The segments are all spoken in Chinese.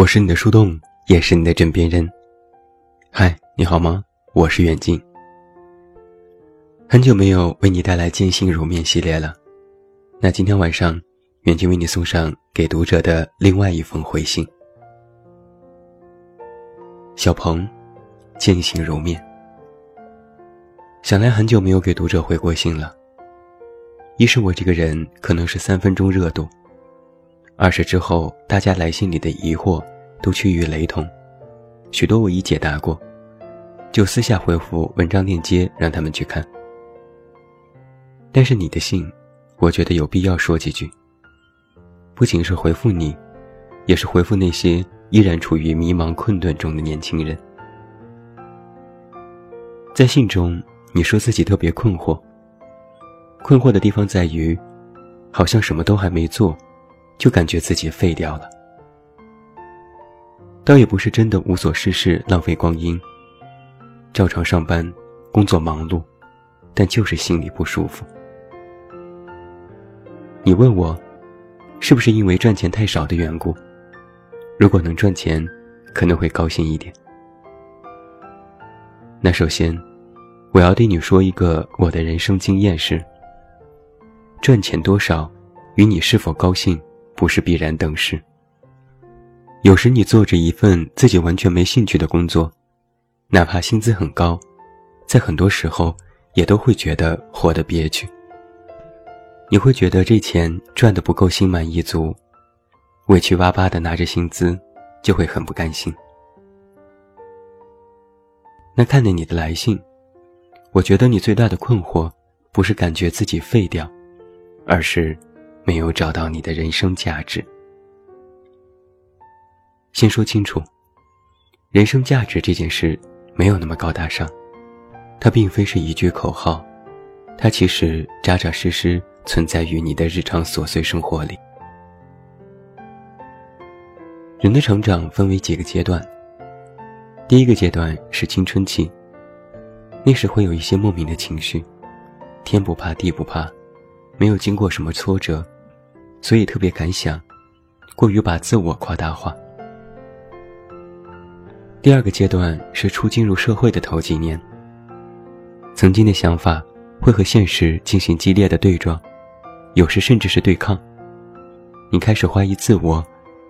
我是你的树洞，也是你的枕边人。嗨，你好吗？我是远近。很久没有为你带来见信如面系列了，那今天晚上，远近为你送上给读者的另外一封回信。小鹏，见信如面。想来很久没有给读者回过信了。一是我这个人可能是三分钟热度，二是之后大家来信里的疑惑都趋于雷同，许多我已解答过，就私下回复文章链接让他们去看。但是你的信，我觉得有必要说几句。不仅是回复你，也是回复那些依然处于迷茫困顿中的年轻人。在信中，你说自己特别困惑。困惑的地方在于，好像什么都还没做，就感觉自己废掉了。倒也不是真的无所事事、浪费光阴。照常上班，工作忙碌，但就是心里不舒服。你问我，是不是因为赚钱太少的缘故？如果能赚钱，可能会高兴一点。那首先，我要对你说一个我的人生经验是。赚钱多少，与你是否高兴不是必然等式。有时你做着一份自己完全没兴趣的工作，哪怕薪资很高，在很多时候也都会觉得活得憋屈。你会觉得这钱赚得不够心满意足，委屈巴巴的拿着薪资，就会很不甘心。那看着你的来信，我觉得你最大的困惑，不是感觉自己废掉。而是没有找到你的人生价值。先说清楚，人生价值这件事没有那么高大上，它并非是一句口号，它其实扎扎实实存在于你的日常琐碎生活里。人的成长分为几个阶段，第一个阶段是青春期，那时会有一些莫名的情绪，天不怕地不怕。没有经过什么挫折，所以特别敢想，过于把自我夸大化。第二个阶段是初进入社会的头几年，曾经的想法会和现实进行激烈的对撞，有时甚至是对抗。你开始怀疑自我，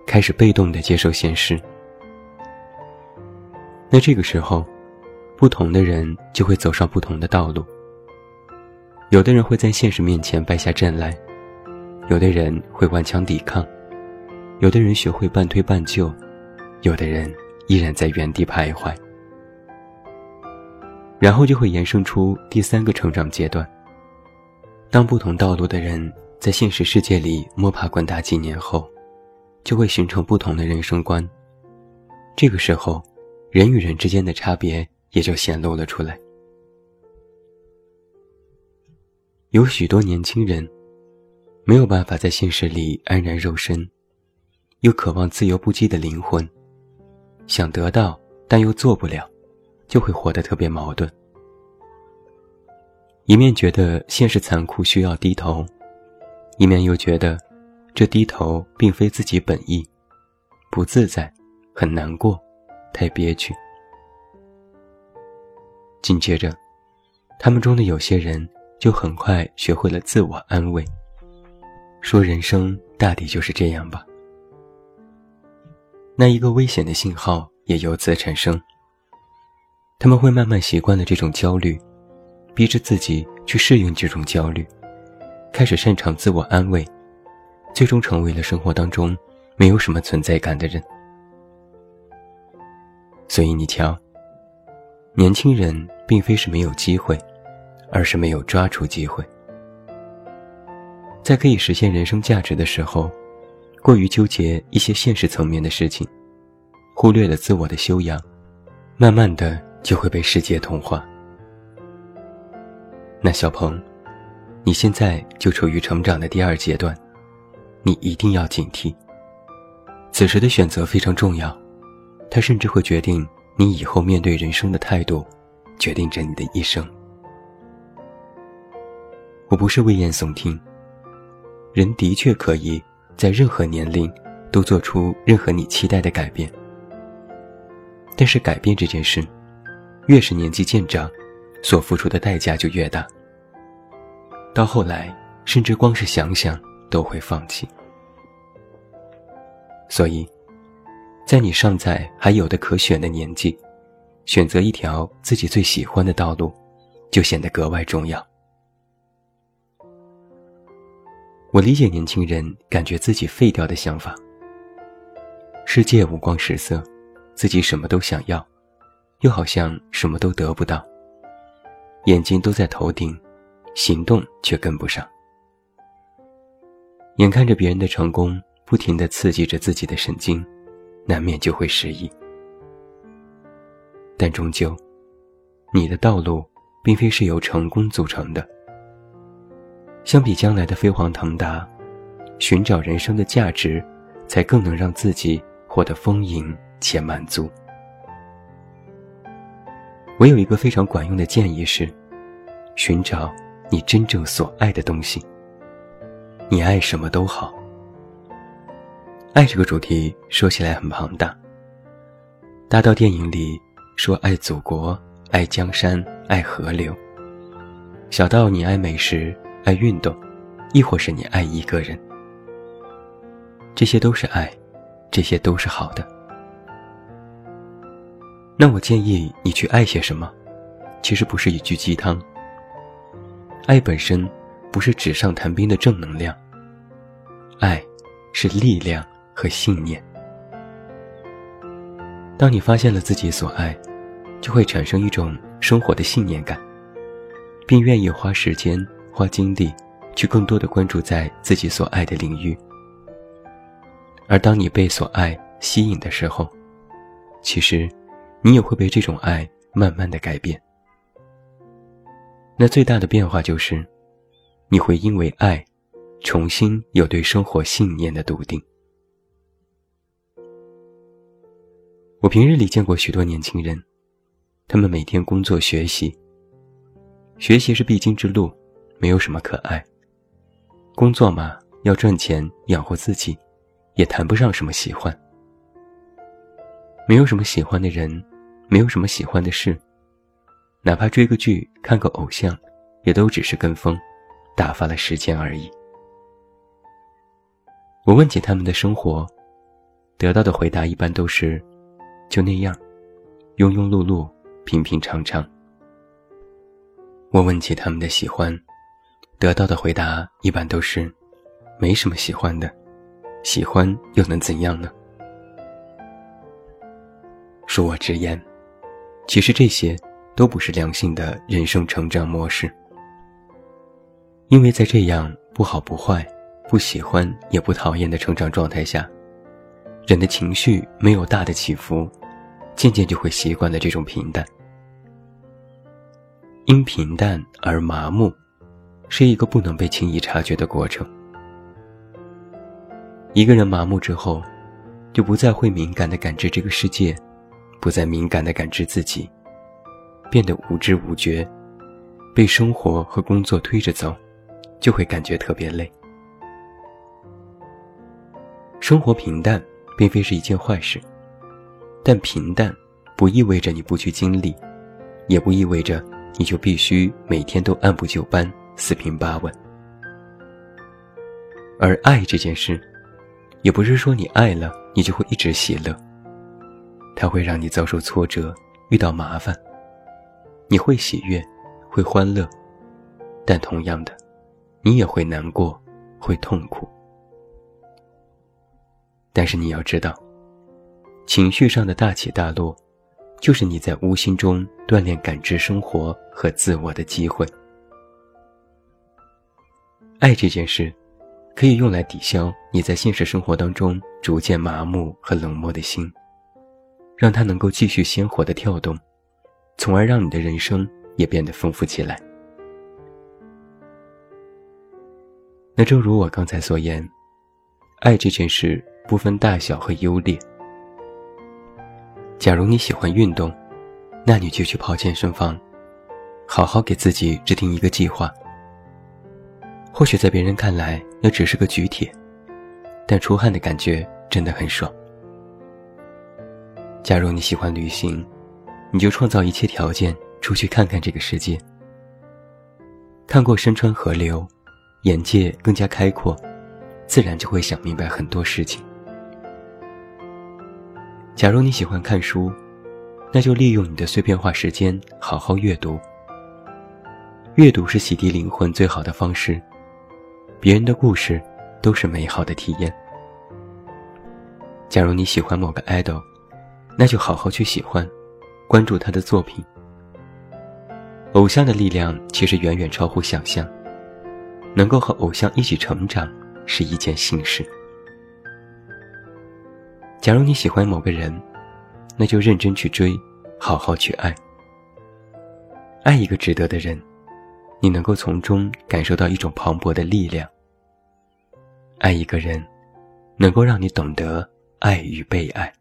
开始被动的接受现实。那这个时候，不同的人就会走上不同的道路。有的人会在现实面前败下阵来，有的人会顽强抵抗，有的人学会半推半就，有的人依然在原地徘徊。然后就会延伸出第三个成长阶段。当不同道路的人在现实世界里摸爬滚打几年后，就会形成不同的人生观。这个时候，人与人之间的差别也就显露了出来。有许多年轻人，没有办法在现实里安然肉身，又渴望自由不羁的灵魂，想得到但又做不了，就会活得特别矛盾。一面觉得现实残酷需要低头，一面又觉得这低头并非自己本意，不自在，很难过，太憋屈。紧接着，他们中的有些人。就很快学会了自我安慰，说人生大抵就是这样吧。那一个危险的信号也由此产生。他们会慢慢习惯了这种焦虑，逼着自己去适应这种焦虑，开始擅长自我安慰，最终成为了生活当中没有什么存在感的人。所以你瞧，年轻人并非是没有机会。而是没有抓住机会，在可以实现人生价值的时候，过于纠结一些现实层面的事情，忽略了自我的修养，慢慢的就会被世界同化。那小鹏，你现在就处于成长的第二阶段，你一定要警惕。此时的选择非常重要，它甚至会决定你以后面对人生的态度，决定着你的一生。我不是危言耸听。人的确可以在任何年龄都做出任何你期待的改变。但是改变这件事，越是年纪渐长，所付出的代价就越大。到后来，甚至光是想想都会放弃。所以，在你尚在还有的可选的年纪，选择一条自己最喜欢的道路，就显得格外重要。我理解年轻人感觉自己废掉的想法。世界五光十色，自己什么都想要，又好像什么都得不到。眼睛都在头顶，行动却跟不上。眼看着别人的成功，不停地刺激着自己的神经，难免就会失忆。但终究，你的道路并非是由成功组成的。相比将来的飞黄腾达，寻找人生的价值，才更能让自己活得丰盈且满足。我有一个非常管用的建议是：寻找你真正所爱的东西。你爱什么都好。爱这个主题说起来很庞大，大到电影里说爱祖国、爱江山、爱河流，小到你爱美食。爱运动，亦或是你爱一个人，这些都是爱，这些都是好的。那我建议你去爱些什么？其实不是一句鸡汤。爱本身不是纸上谈兵的正能量，爱是力量和信念。当你发现了自己所爱，就会产生一种生活的信念感，并愿意花时间。花精力去更多的关注在自己所爱的领域，而当你被所爱吸引的时候，其实你也会被这种爱慢慢的改变。那最大的变化就是，你会因为爱，重新有对生活信念的笃定。我平日里见过许多年轻人，他们每天工作学习，学习是必经之路。没有什么可爱。工作嘛，要赚钱养活自己，也谈不上什么喜欢。没有什么喜欢的人，没有什么喜欢的事，哪怕追个剧、看个偶像，也都只是跟风，打发了时间而已。我问起他们的生活，得到的回答一般都是：就那样，庸庸碌碌，平平常常。我问起他们的喜欢。得到的回答一般都是，没什么喜欢的，喜欢又能怎样呢？恕我直言，其实这些都不是良性的人生成长模式，因为在这样不好不坏、不喜欢也不讨厌的成长状态下，人的情绪没有大的起伏，渐渐就会习惯了这种平淡，因平淡而麻木。是一个不能被轻易察觉的过程。一个人麻木之后，就不再会敏感地感知这个世界，不再敏感地感知自己，变得无知无觉，被生活和工作推着走，就会感觉特别累。生活平淡并非是一件坏事，但平淡不意味着你不去经历，也不意味着你就必须每天都按部就班。四平八稳，而爱这件事，也不是说你爱了你就会一直喜乐。它会让你遭受挫折，遇到麻烦，你会喜悦，会欢乐，但同样的，你也会难过，会痛苦。但是你要知道，情绪上的大起大落，就是你在无形中锻炼感知生活和自我的机会。爱这件事，可以用来抵消你在现实生活当中逐渐麻木和冷漠的心，让它能够继续鲜活的跳动，从而让你的人生也变得丰富起来。那正如我刚才所言，爱这件事不分大小和优劣。假如你喜欢运动，那你就去跑健身房，好好给自己制定一个计划。或许在别人看来，那只是个举铁，但出汗的感觉真的很爽。假如你喜欢旅行，你就创造一切条件出去看看这个世界。看过山川河流，眼界更加开阔，自然就会想明白很多事情。假如你喜欢看书，那就利用你的碎片化时间好好阅读。阅读是洗涤灵魂最好的方式，别人的故事都是美好的体验。假如你喜欢某个 idol，那就好好去喜欢，关注他的作品。偶像的力量其实远远超乎想象，能够和偶像一起成长是一件幸事。假如你喜欢某个人，那就认真去追，好好去爱。爱一个值得的人，你能够从中感受到一种磅礴的力量。爱一个人，能够让你懂得爱与被爱。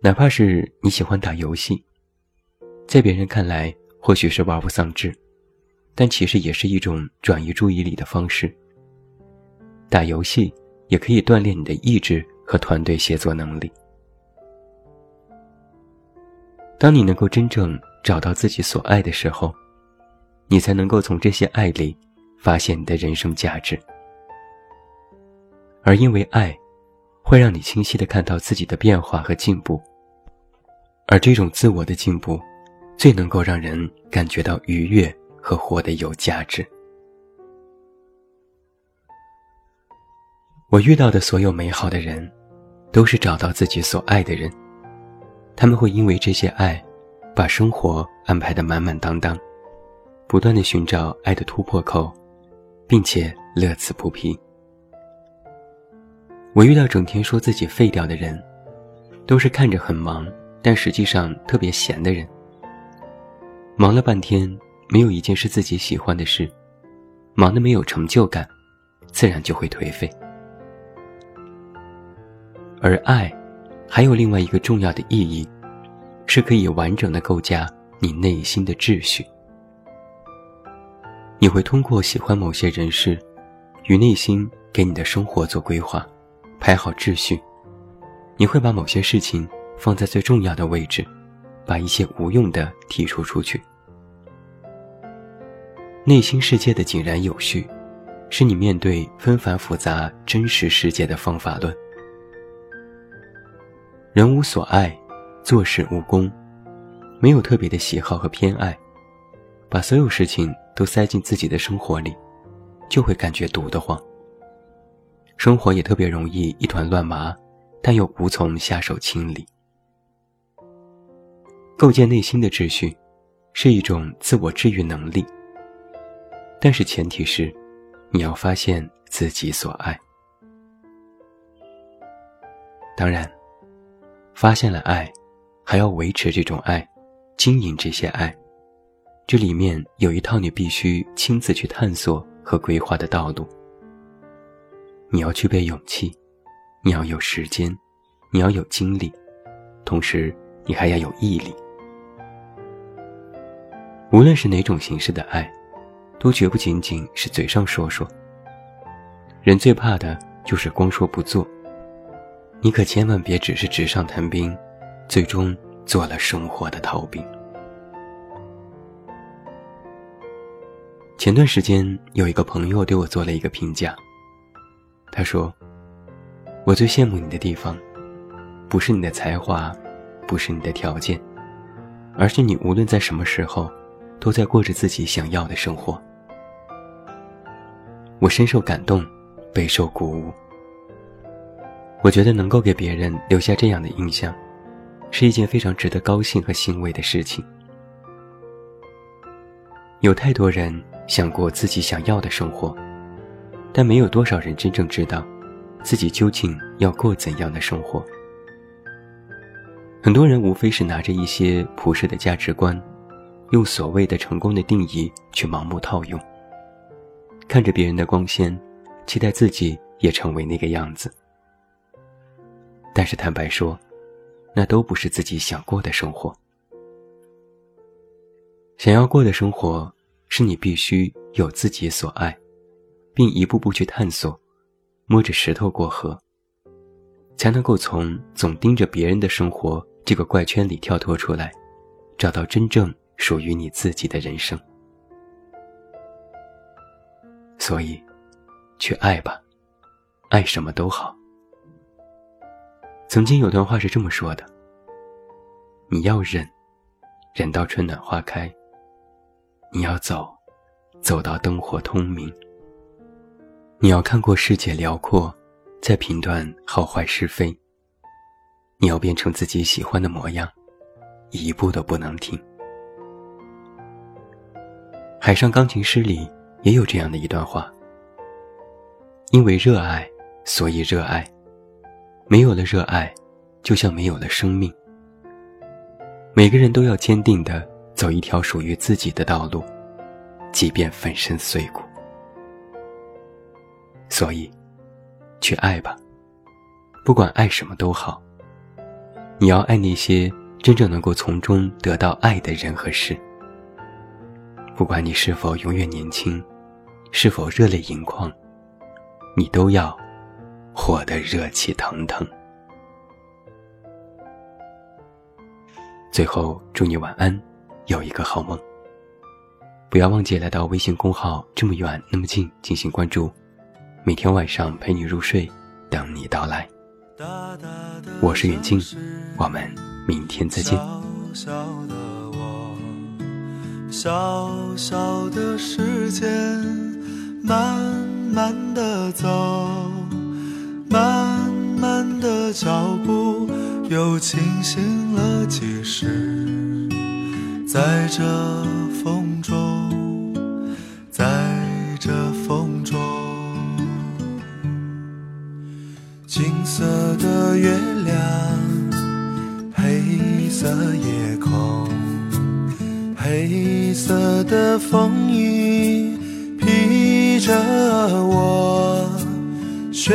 哪怕是你喜欢打游戏，在别人看来或许是玩物丧志，但其实也是一种转移注意力的方式。打游戏。也可以锻炼你的意志和团队协作能力。当你能够真正找到自己所爱的时候，你才能够从这些爱里发现你的人生价值。而因为爱，会让你清晰的看到自己的变化和进步，而这种自我的进步，最能够让人感觉到愉悦和活得有价值。我遇到的所有美好的人，都是找到自己所爱的人。他们会因为这些爱，把生活安排得满满当当，不断的寻找爱的突破口，并且乐此不疲。我遇到整天说自己废掉的人，都是看着很忙，但实际上特别闲的人。忙了半天，没有一件是自己喜欢的事，忙得没有成就感，自然就会颓废。而爱，还有另外一个重要的意义，是可以完整的构架你内心的秩序。你会通过喜欢某些人事，与内心给你的生活做规划，排好秩序。你会把某些事情放在最重要的位置，把一些无用的剔除出去。内心世界的井然有序，是你面对纷繁复杂真实世界的方法论。人无所爱，做事无功，没有特别的喜好和偏爱，把所有事情都塞进自己的生活里，就会感觉堵得慌。生活也特别容易一团乱麻，但又无从下手清理。构建内心的秩序，是一种自我治愈能力，但是前提是，你要发现自己所爱。当然。发现了爱，还要维持这种爱，经营这些爱，这里面有一套你必须亲自去探索和规划的道路。你要具备勇气，你要有时间，你要有精力，同时你还要有毅力。无论是哪种形式的爱，都绝不仅仅是嘴上说说。人最怕的就是光说不做。你可千万别只是纸上谈兵，最终做了生活的逃兵。前段时间有一个朋友对我做了一个评价，他说：“我最羡慕你的地方，不是你的才华，不是你的条件，而是你无论在什么时候，都在过着自己想要的生活。”我深受感动，备受鼓舞。我觉得能够给别人留下这样的印象，是一件非常值得高兴和欣慰的事情。有太多人想过自己想要的生活，但没有多少人真正知道，自己究竟要过怎样的生活。很多人无非是拿着一些普世的价值观，用所谓的成功的定义去盲目套用，看着别人的光鲜，期待自己也成为那个样子。但是坦白说，那都不是自己想过的生活。想要过的生活，是你必须有自己所爱，并一步步去探索，摸着石头过河，才能够从总盯着别人的生活这个怪圈里跳脱出来，找到真正属于你自己的人生。所以，去爱吧，爱什么都好。曾经有段话是这么说的：你要忍，忍到春暖花开；你要走，走到灯火通明。你要看过世界辽阔，再评断好坏是非。你要变成自己喜欢的模样，一步都不能停。《海上钢琴师》里也有这样的一段话：因为热爱，所以热爱；没有了热爱，就像没有了生命。每个人都要坚定的走一条属于自己的道路，即便粉身碎骨。所以，去爱吧，不管爱什么都好。你要爱那些真正能够从中得到爱的人和事。不管你是否永远年轻，是否热泪盈眶，你都要活得热气腾腾。最后，祝你晚安，有一个好梦。不要忘记来到微信公号“这么远那么近”进行关注。每天晚上陪你入睡，等你到来。我是远近，我们明天再见。小小的我，小小的时间，慢慢的走，慢慢的脚步，又清醒了几时？在这风中，在这风中。金色的月亮，黑色夜空，黑色的风衣披着我。喧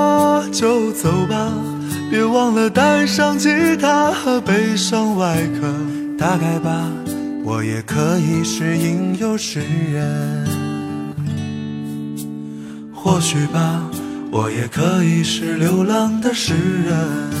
就走吧，别忘了带上吉他和悲伤外壳。大概吧，我也可以是吟游诗人。或许吧。我也可以是流浪的诗人。